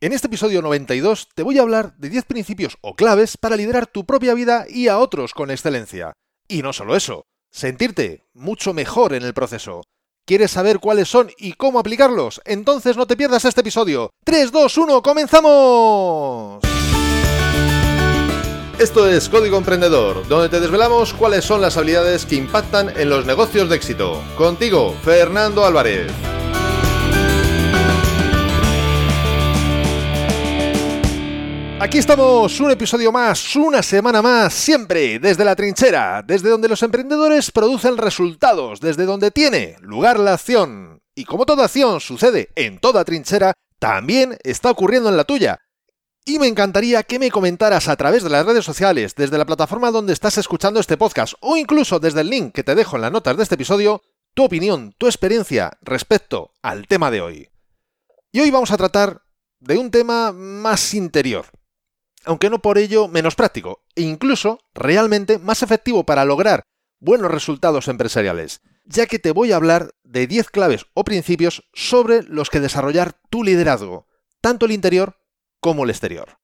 En este episodio 92 te voy a hablar de 10 principios o claves para liderar tu propia vida y a otros con excelencia. Y no solo eso, sentirte mucho mejor en el proceso. ¿Quieres saber cuáles son y cómo aplicarlos? Entonces no te pierdas este episodio. 3, 2, 1, comenzamos. Esto es Código Emprendedor, donde te desvelamos cuáles son las habilidades que impactan en los negocios de éxito. Contigo, Fernando Álvarez. Aquí estamos, un episodio más, una semana más, siempre desde la trinchera, desde donde los emprendedores producen resultados, desde donde tiene lugar la acción. Y como toda acción sucede en toda trinchera, también está ocurriendo en la tuya. Y me encantaría que me comentaras a través de las redes sociales, desde la plataforma donde estás escuchando este podcast, o incluso desde el link que te dejo en las notas de este episodio, tu opinión, tu experiencia respecto al tema de hoy. Y hoy vamos a tratar de un tema más interior, aunque no por ello menos práctico, e incluso realmente más efectivo para lograr buenos resultados empresariales, ya que te voy a hablar de 10 claves o principios sobre los que desarrollar tu liderazgo, tanto el interior como el exterior.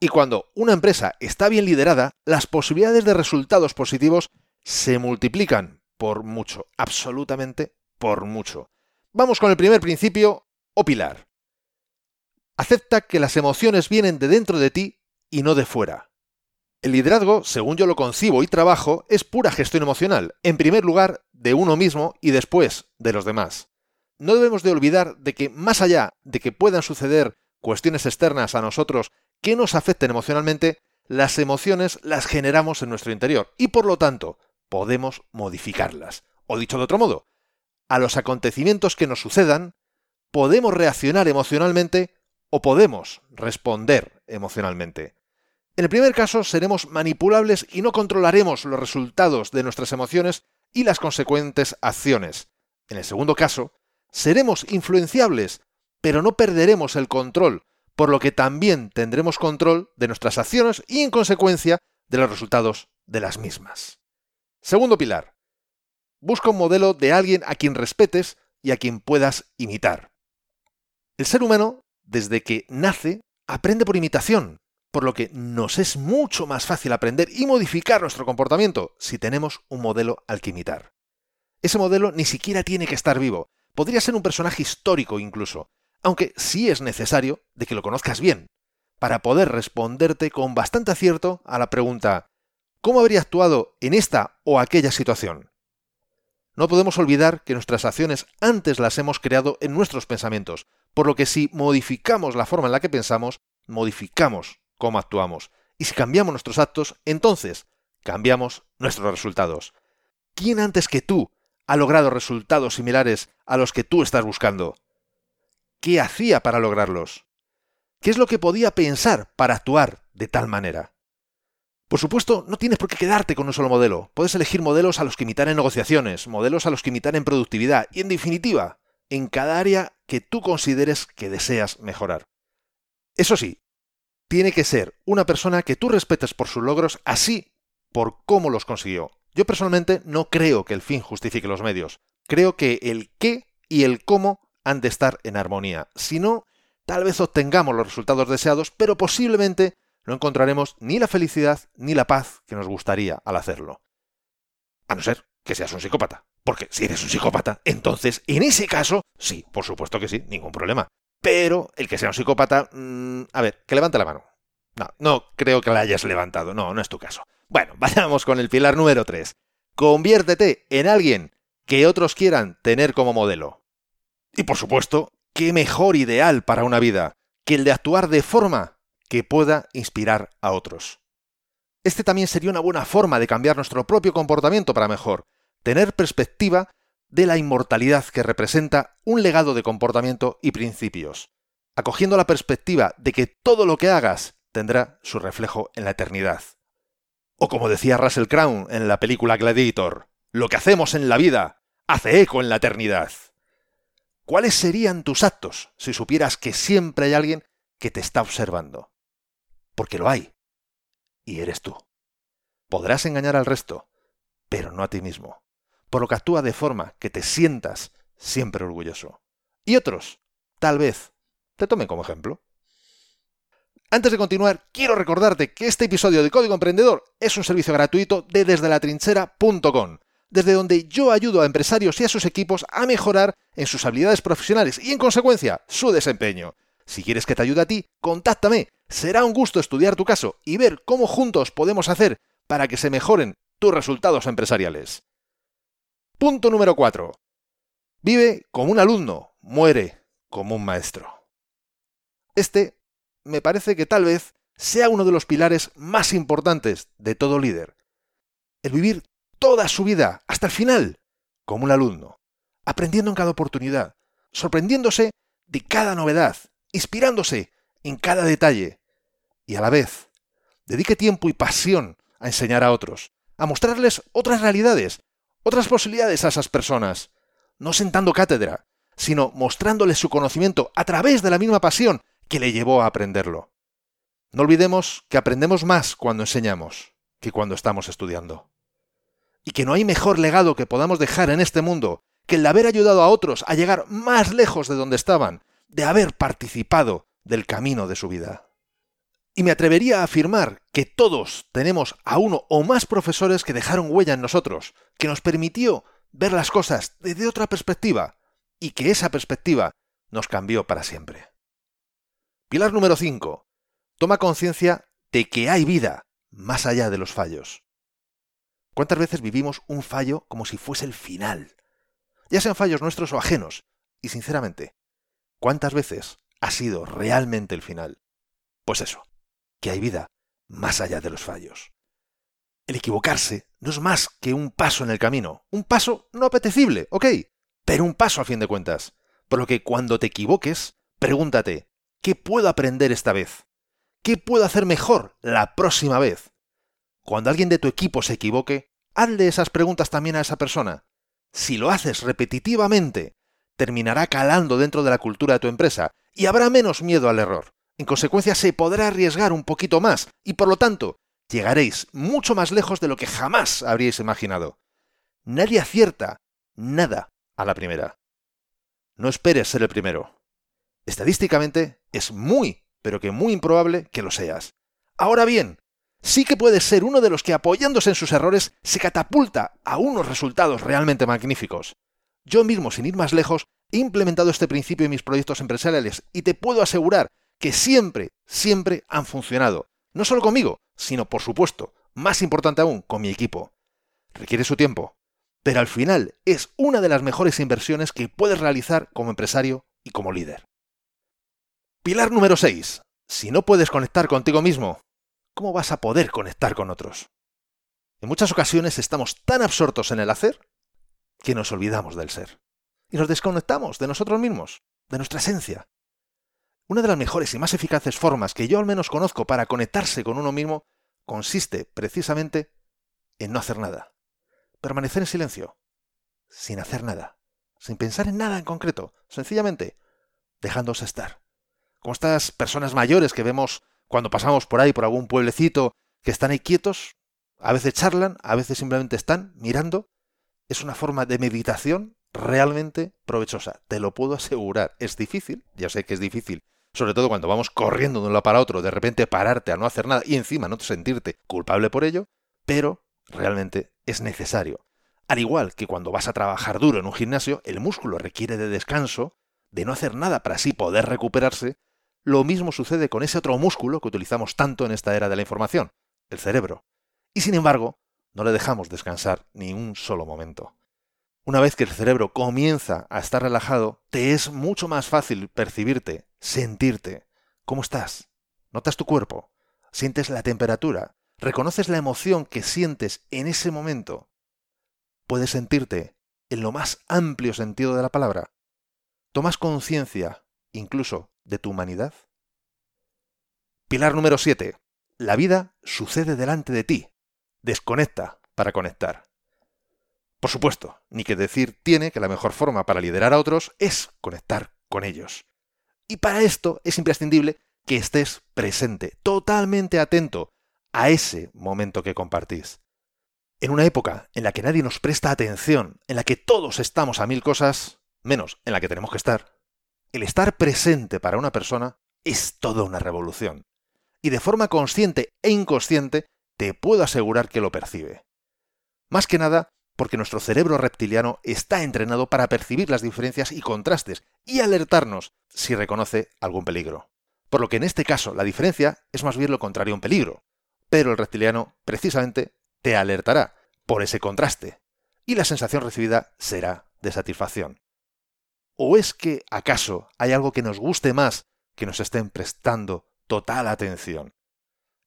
Y cuando una empresa está bien liderada, las posibilidades de resultados positivos se multiplican por mucho, absolutamente por mucho. Vamos con el primer principio o pilar. Acepta que las emociones vienen de dentro de ti y no de fuera. El liderazgo, según yo lo concibo y trabajo, es pura gestión emocional, en primer lugar de uno mismo y después de los demás. No debemos de olvidar de que más allá de que puedan suceder cuestiones externas a nosotros que nos afecten emocionalmente, las emociones las generamos en nuestro interior y por lo tanto podemos modificarlas. O dicho de otro modo, a los acontecimientos que nos sucedan, podemos reaccionar emocionalmente o podemos responder emocionalmente. En el primer caso seremos manipulables y no controlaremos los resultados de nuestras emociones y las consecuentes acciones. En el segundo caso, seremos influenciables, pero no perderemos el control, por lo que también tendremos control de nuestras acciones y en consecuencia de los resultados de las mismas. Segundo pilar. Busca un modelo de alguien a quien respetes y a quien puedas imitar. El ser humano, desde que nace, aprende por imitación, por lo que nos es mucho más fácil aprender y modificar nuestro comportamiento si tenemos un modelo al que imitar. Ese modelo ni siquiera tiene que estar vivo, podría ser un personaje histórico incluso, aunque sí es necesario de que lo conozcas bien, para poder responderte con bastante acierto a la pregunta ¿cómo habría actuado en esta o aquella situación? No podemos olvidar que nuestras acciones antes las hemos creado en nuestros pensamientos, por lo que si modificamos la forma en la que pensamos, modificamos cómo actuamos. Y si cambiamos nuestros actos, entonces cambiamos nuestros resultados. ¿Quién antes que tú ha logrado resultados similares a los que tú estás buscando? ¿Qué hacía para lograrlos? ¿Qué es lo que podía pensar para actuar de tal manera? Por supuesto, no tienes por qué quedarte con un solo modelo. Puedes elegir modelos a los que imitar en negociaciones, modelos a los que imitar en productividad y, en definitiva, en cada área que tú consideres que deseas mejorar. Eso sí, tiene que ser una persona que tú respetes por sus logros, así por cómo los consiguió. Yo personalmente no creo que el fin justifique los medios. Creo que el qué y el cómo han de estar en armonía. Si no, tal vez obtengamos los resultados deseados, pero posiblemente no encontraremos ni la felicidad ni la paz que nos gustaría al hacerlo. A no ser que seas un psicópata. Porque si eres un psicópata, entonces, en ese caso, sí, por supuesto que sí, ningún problema. Pero el que sea un psicópata, mm, a ver, que levante la mano. No, no creo que la hayas levantado, no, no es tu caso. Bueno, vayamos con el pilar número 3. Conviértete en alguien que otros quieran tener como modelo. Y por supuesto, qué mejor ideal para una vida que el de actuar de forma que pueda inspirar a otros. Este también sería una buena forma de cambiar nuestro propio comportamiento para mejor, tener perspectiva de la inmortalidad que representa un legado de comportamiento y principios, acogiendo la perspectiva de que todo lo que hagas tendrá su reflejo en la eternidad. O como decía Russell Crown en la película Gladiator, lo que hacemos en la vida hace eco en la eternidad. ¿Cuáles serían tus actos si supieras que siempre hay alguien que te está observando? Porque lo hay. Y eres tú. Podrás engañar al resto, pero no a ti mismo por lo que actúa de forma que te sientas siempre orgulloso. Y otros, tal vez, te tomen como ejemplo. Antes de continuar, quiero recordarte que este episodio de Código Emprendedor es un servicio gratuito de desde la trinchera.com, desde donde yo ayudo a empresarios y a sus equipos a mejorar en sus habilidades profesionales y en consecuencia su desempeño. Si quieres que te ayude a ti, contáctame. Será un gusto estudiar tu caso y ver cómo juntos podemos hacer para que se mejoren tus resultados empresariales. Punto número 4. Vive como un alumno, muere como un maestro. Este me parece que tal vez sea uno de los pilares más importantes de todo líder. El vivir toda su vida, hasta el final, como un alumno, aprendiendo en cada oportunidad, sorprendiéndose de cada novedad, inspirándose en cada detalle, y a la vez, dedique tiempo y pasión a enseñar a otros, a mostrarles otras realidades, otras posibilidades a esas personas, no sentando cátedra, sino mostrándoles su conocimiento a través de la misma pasión que le llevó a aprenderlo. No olvidemos que aprendemos más cuando enseñamos que cuando estamos estudiando. Y que no hay mejor legado que podamos dejar en este mundo que el de haber ayudado a otros a llegar más lejos de donde estaban, de haber participado del camino de su vida. Y me atrevería a afirmar que todos tenemos a uno o más profesores que dejaron huella en nosotros, que nos permitió ver las cosas desde otra perspectiva, y que esa perspectiva nos cambió para siempre. Pilar número 5. Toma conciencia de que hay vida más allá de los fallos. ¿Cuántas veces vivimos un fallo como si fuese el final? Ya sean fallos nuestros o ajenos. Y sinceramente, ¿cuántas veces ha sido realmente el final? Pues eso, que hay vida más allá de los fallos. El equivocarse no es más que un paso en el camino, un paso no apetecible, ok, pero un paso a fin de cuentas. Por lo que cuando te equivoques, pregúntate, ¿Qué puedo aprender esta vez? ¿Qué puedo hacer mejor la próxima vez? Cuando alguien de tu equipo se equivoque, hazle esas preguntas también a esa persona. Si lo haces repetitivamente, terminará calando dentro de la cultura de tu empresa y habrá menos miedo al error. En consecuencia, se podrá arriesgar un poquito más y por lo tanto, llegaréis mucho más lejos de lo que jamás habríais imaginado. Nadie acierta nada a la primera. No esperes ser el primero. Estadísticamente es muy, pero que muy improbable que lo seas. Ahora bien, sí que puedes ser uno de los que apoyándose en sus errores se catapulta a unos resultados realmente magníficos. Yo mismo, sin ir más lejos, he implementado este principio en mis proyectos empresariales y te puedo asegurar que siempre, siempre han funcionado. No solo conmigo, sino, por supuesto, más importante aún, con mi equipo. Requiere su tiempo, pero al final es una de las mejores inversiones que puedes realizar como empresario y como líder. Pilar número 6. Si no puedes conectar contigo mismo, ¿cómo vas a poder conectar con otros? En muchas ocasiones estamos tan absortos en el hacer que nos olvidamos del ser. Y nos desconectamos de nosotros mismos, de nuestra esencia. Una de las mejores y más eficaces formas que yo al menos conozco para conectarse con uno mismo consiste precisamente en no hacer nada. Permanecer en silencio, sin hacer nada, sin pensar en nada en concreto, sencillamente dejándose estar como estas personas mayores que vemos cuando pasamos por ahí, por algún pueblecito, que están ahí quietos, a veces charlan, a veces simplemente están mirando. Es una forma de meditación realmente provechosa, te lo puedo asegurar. Es difícil, ya sé que es difícil, sobre todo cuando vamos corriendo de un lado para otro, de repente pararte a no hacer nada y encima no sentirte culpable por ello, pero realmente es necesario. Al igual que cuando vas a trabajar duro en un gimnasio, el músculo requiere de descanso, de no hacer nada para así poder recuperarse, lo mismo sucede con ese otro músculo que utilizamos tanto en esta era de la información, el cerebro. Y sin embargo, no le dejamos descansar ni un solo momento. Una vez que el cerebro comienza a estar relajado, te es mucho más fácil percibirte, sentirte. ¿Cómo estás? ¿Notas tu cuerpo? ¿Sientes la temperatura? ¿Reconoces la emoción que sientes en ese momento? ¿Puedes sentirte en lo más amplio sentido de la palabra? ¿Tomas conciencia, incluso, de tu humanidad? Pilar número 7. La vida sucede delante de ti. Desconecta para conectar. Por supuesto, ni que decir tiene que la mejor forma para liderar a otros es conectar con ellos. Y para esto es imprescindible que estés presente, totalmente atento a ese momento que compartís. En una época en la que nadie nos presta atención, en la que todos estamos a mil cosas, menos en la que tenemos que estar, el estar presente para una persona es toda una revolución. y de forma consciente e inconsciente te puedo asegurar que lo percibe. Más que nada porque nuestro cerebro reptiliano está entrenado para percibir las diferencias y contrastes y alertarnos si reconoce algún peligro. Por lo que en este caso la diferencia es más bien lo contrario a un peligro, pero el reptiliano precisamente te alertará por ese contraste y la sensación recibida será de satisfacción. ¿O es que acaso hay algo que nos guste más que nos estén prestando total atención?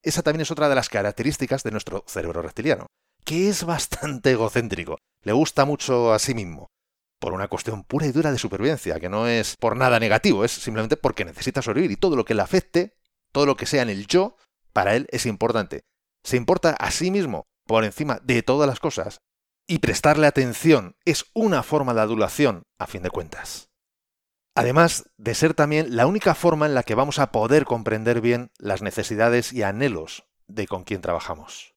Esa también es otra de las características de nuestro cerebro reptiliano, que es bastante egocéntrico, le gusta mucho a sí mismo, por una cuestión pura y dura de supervivencia, que no es por nada negativo, es simplemente porque necesita sobrevivir y todo lo que le afecte, todo lo que sea en el yo, para él es importante. Se importa a sí mismo por encima de todas las cosas y prestarle atención es una forma de adulación, a fin de cuentas. Además de ser también la única forma en la que vamos a poder comprender bien las necesidades y anhelos de con quien trabajamos.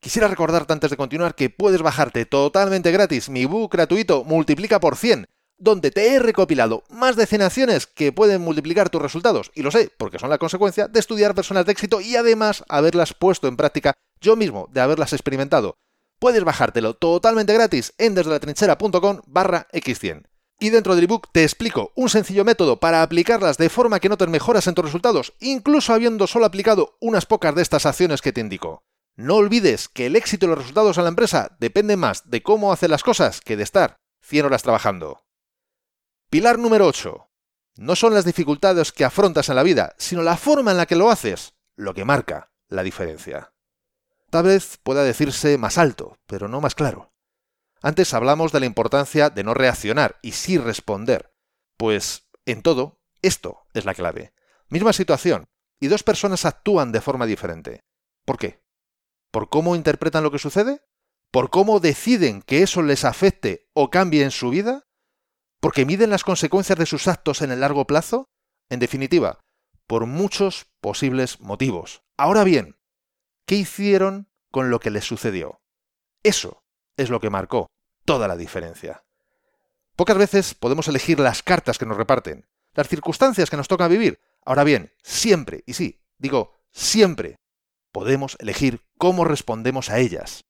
Quisiera recordarte antes de continuar que puedes bajarte totalmente gratis mi book gratuito Multiplica por 100, donde te he recopilado más decenaciones que pueden multiplicar tus resultados, y lo sé, porque son la consecuencia de estudiar personas de éxito y además haberlas puesto en práctica yo mismo, de haberlas experimentado. Puedes bajártelo totalmente gratis en desdelatrinchera.com barra x100. Y dentro del ebook te explico un sencillo método para aplicarlas de forma que notes mejoras en tus resultados, incluso habiendo solo aplicado unas pocas de estas acciones que te indico. No olvides que el éxito y los resultados en la empresa depende más de cómo hacer las cosas que de estar 100 horas trabajando. Pilar número 8. No son las dificultades que afrontas en la vida, sino la forma en la que lo haces lo que marca la diferencia. Tal vez pueda decirse más alto, pero no más claro. Antes hablamos de la importancia de no reaccionar y sí responder, pues en todo, esto es la clave. Misma situación, y dos personas actúan de forma diferente. ¿Por qué? ¿Por cómo interpretan lo que sucede? ¿Por cómo deciden que eso les afecte o cambie en su vida? ¿Porque miden las consecuencias de sus actos en el largo plazo? En definitiva, por muchos posibles motivos. Ahora bien, ¿qué hicieron con lo que les sucedió? Eso es lo que marcó toda la diferencia. Pocas veces podemos elegir las cartas que nos reparten, las circunstancias que nos toca vivir. Ahora bien, siempre, y sí, digo, siempre podemos elegir cómo respondemos a ellas.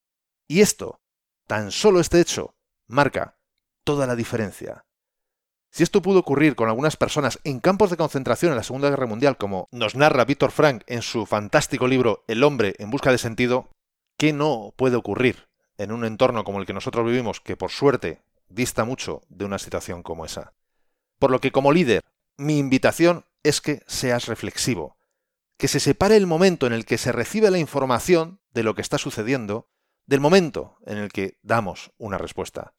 Y esto, tan solo este hecho, marca toda la diferencia. Si esto pudo ocurrir con algunas personas en campos de concentración en la Segunda Guerra Mundial, como nos narra Víctor Frank en su fantástico libro El hombre en busca de sentido, ¿qué no puede ocurrir en un entorno como el que nosotros vivimos, que por suerte dista mucho de una situación como esa? Por lo que como líder, mi invitación es que seas reflexivo, que se separe el momento en el que se recibe la información de lo que está sucediendo del momento en el que damos una respuesta.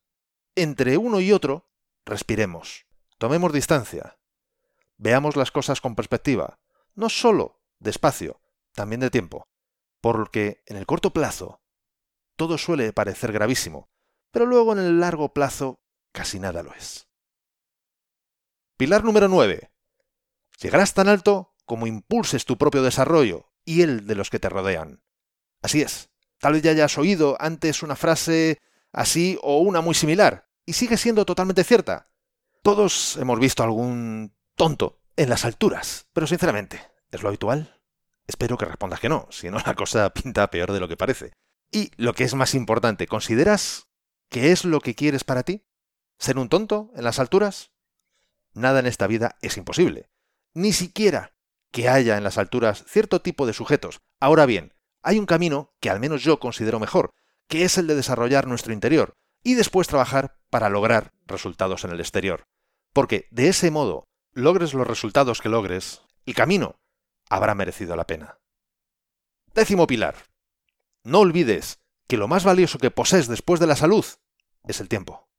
Entre uno y otro, respiremos, tomemos distancia, veamos las cosas con perspectiva, no solo de espacio, también de tiempo, porque en el corto plazo todo suele parecer gravísimo, pero luego en el largo plazo casi nada lo es. Pilar número 9. Llegarás tan alto como impulses tu propio desarrollo y el de los que te rodean. Así es. Tal vez ya hayas oído antes una frase así o una muy similar, y sigue siendo totalmente cierta. Todos hemos visto algún tonto en las alturas, pero sinceramente, ¿es lo habitual? Espero que respondas que no, si no la cosa pinta peor de lo que parece. Y lo que es más importante, ¿consideras que es lo que quieres para ti? ¿Ser un tonto en las alturas? Nada en esta vida es imposible. Ni siquiera que haya en las alturas cierto tipo de sujetos. Ahora bien, hay un camino que al menos yo considero mejor, que es el de desarrollar nuestro interior y después trabajar para lograr resultados en el exterior. Porque de ese modo, logres los resultados que logres, el camino habrá merecido la pena. Décimo pilar. No olvides que lo más valioso que posees después de la salud es el tiempo.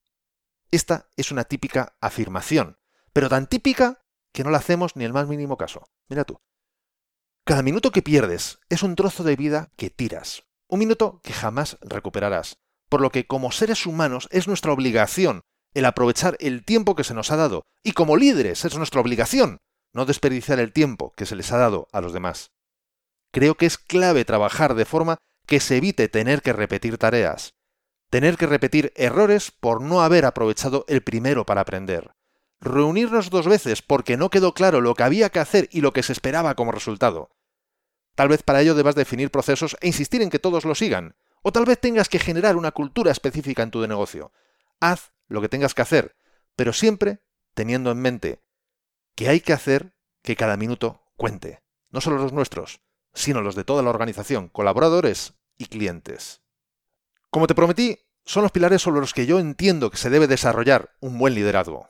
Esta es una típica afirmación, pero tan típica que no le hacemos ni el más mínimo caso. Mira tú. Cada minuto que pierdes es un trozo de vida que tiras, un minuto que jamás recuperarás, por lo que como seres humanos es nuestra obligación el aprovechar el tiempo que se nos ha dado, y como líderes es nuestra obligación no desperdiciar el tiempo que se les ha dado a los demás. Creo que es clave trabajar de forma que se evite tener que repetir tareas, tener que repetir errores por no haber aprovechado el primero para aprender, reunirnos dos veces porque no quedó claro lo que había que hacer y lo que se esperaba como resultado. Tal vez para ello debas definir procesos e insistir en que todos lo sigan, o tal vez tengas que generar una cultura específica en tu negocio. Haz lo que tengas que hacer, pero siempre teniendo en mente que hay que hacer que cada minuto cuente, no solo los nuestros, sino los de toda la organización, colaboradores y clientes. Como te prometí, son los pilares sobre los que yo entiendo que se debe desarrollar un buen liderazgo.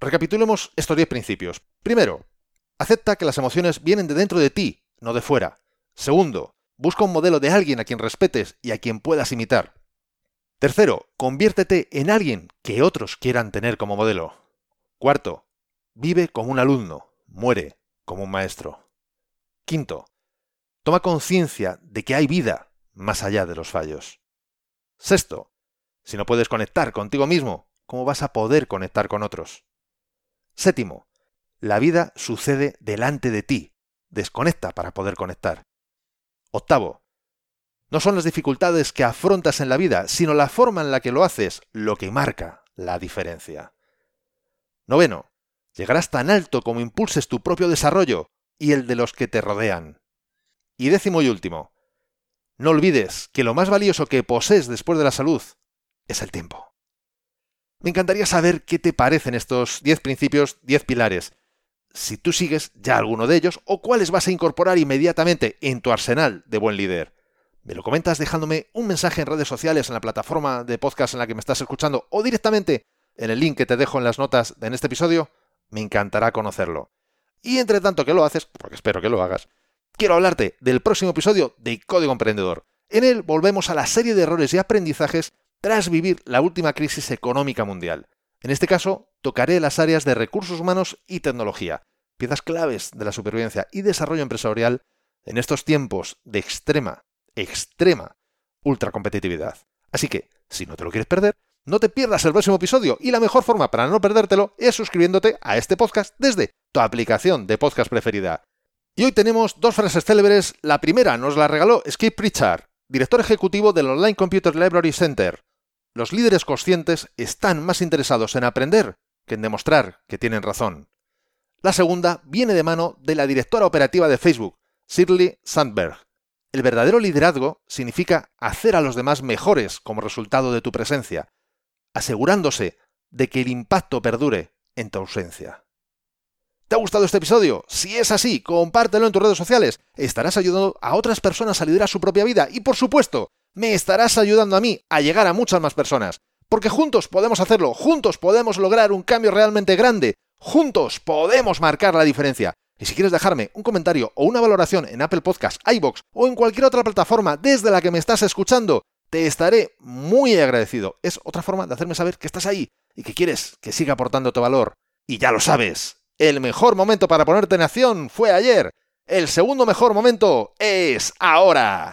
Recapitulemos estos 10 principios. Primero, acepta que las emociones vienen de dentro de ti, no de fuera. Segundo, busca un modelo de alguien a quien respetes y a quien puedas imitar. Tercero, conviértete en alguien que otros quieran tener como modelo. Cuarto, vive como un alumno, muere como un maestro. Quinto, toma conciencia de que hay vida más allá de los fallos. Sexto, si no puedes conectar contigo mismo, ¿cómo vas a poder conectar con otros? Séptimo, la vida sucede delante de ti. Desconecta para poder conectar. Octavo, no son las dificultades que afrontas en la vida, sino la forma en la que lo haces lo que marca la diferencia. Noveno, llegarás tan alto como impulses tu propio desarrollo y el de los que te rodean. Y décimo y último, no olvides que lo más valioso que posees después de la salud es el tiempo. Me encantaría saber qué te parecen estos 10 principios, 10 pilares. Si tú sigues ya alguno de ellos o cuáles vas a incorporar inmediatamente en tu arsenal de buen líder. Me lo comentas dejándome un mensaje en redes sociales en la plataforma de podcast en la que me estás escuchando o directamente en el link que te dejo en las notas de este episodio. Me encantará conocerlo. Y entre tanto que lo haces, porque espero que lo hagas, quiero hablarte del próximo episodio de Código Emprendedor. En él volvemos a la serie de errores y aprendizajes tras vivir la última crisis económica mundial. En este caso, tocaré las áreas de recursos humanos y tecnología, piezas claves de la supervivencia y desarrollo empresarial en estos tiempos de extrema, extrema ultracompetitividad. Así que, si no te lo quieres perder, no te pierdas el próximo episodio y la mejor forma para no perdértelo es suscribiéndote a este podcast desde tu aplicación de podcast preferida. Y hoy tenemos dos frases célebres. La primera nos la regaló Skip Pritchard, director ejecutivo del Online Computer Library Center. Los líderes conscientes están más interesados en aprender que en demostrar que tienen razón. La segunda viene de mano de la directora operativa de Facebook, Shirley Sandberg. El verdadero liderazgo significa hacer a los demás mejores como resultado de tu presencia, asegurándose de que el impacto perdure en tu ausencia. ¿Te ha gustado este episodio? Si es así, compártelo en tus redes sociales. Estarás ayudando a otras personas a liderar su propia vida y, por supuesto, me estarás ayudando a mí a llegar a muchas más personas. Porque juntos podemos hacerlo, juntos podemos lograr un cambio realmente grande, juntos podemos marcar la diferencia. Y si quieres dejarme un comentario o una valoración en Apple Podcasts, iBox o en cualquier otra plataforma desde la que me estás escuchando, te estaré muy agradecido. Es otra forma de hacerme saber que estás ahí y que quieres que siga aportándote valor. Y ya lo sabes, el mejor momento para ponerte en acción fue ayer. El segundo mejor momento es ahora.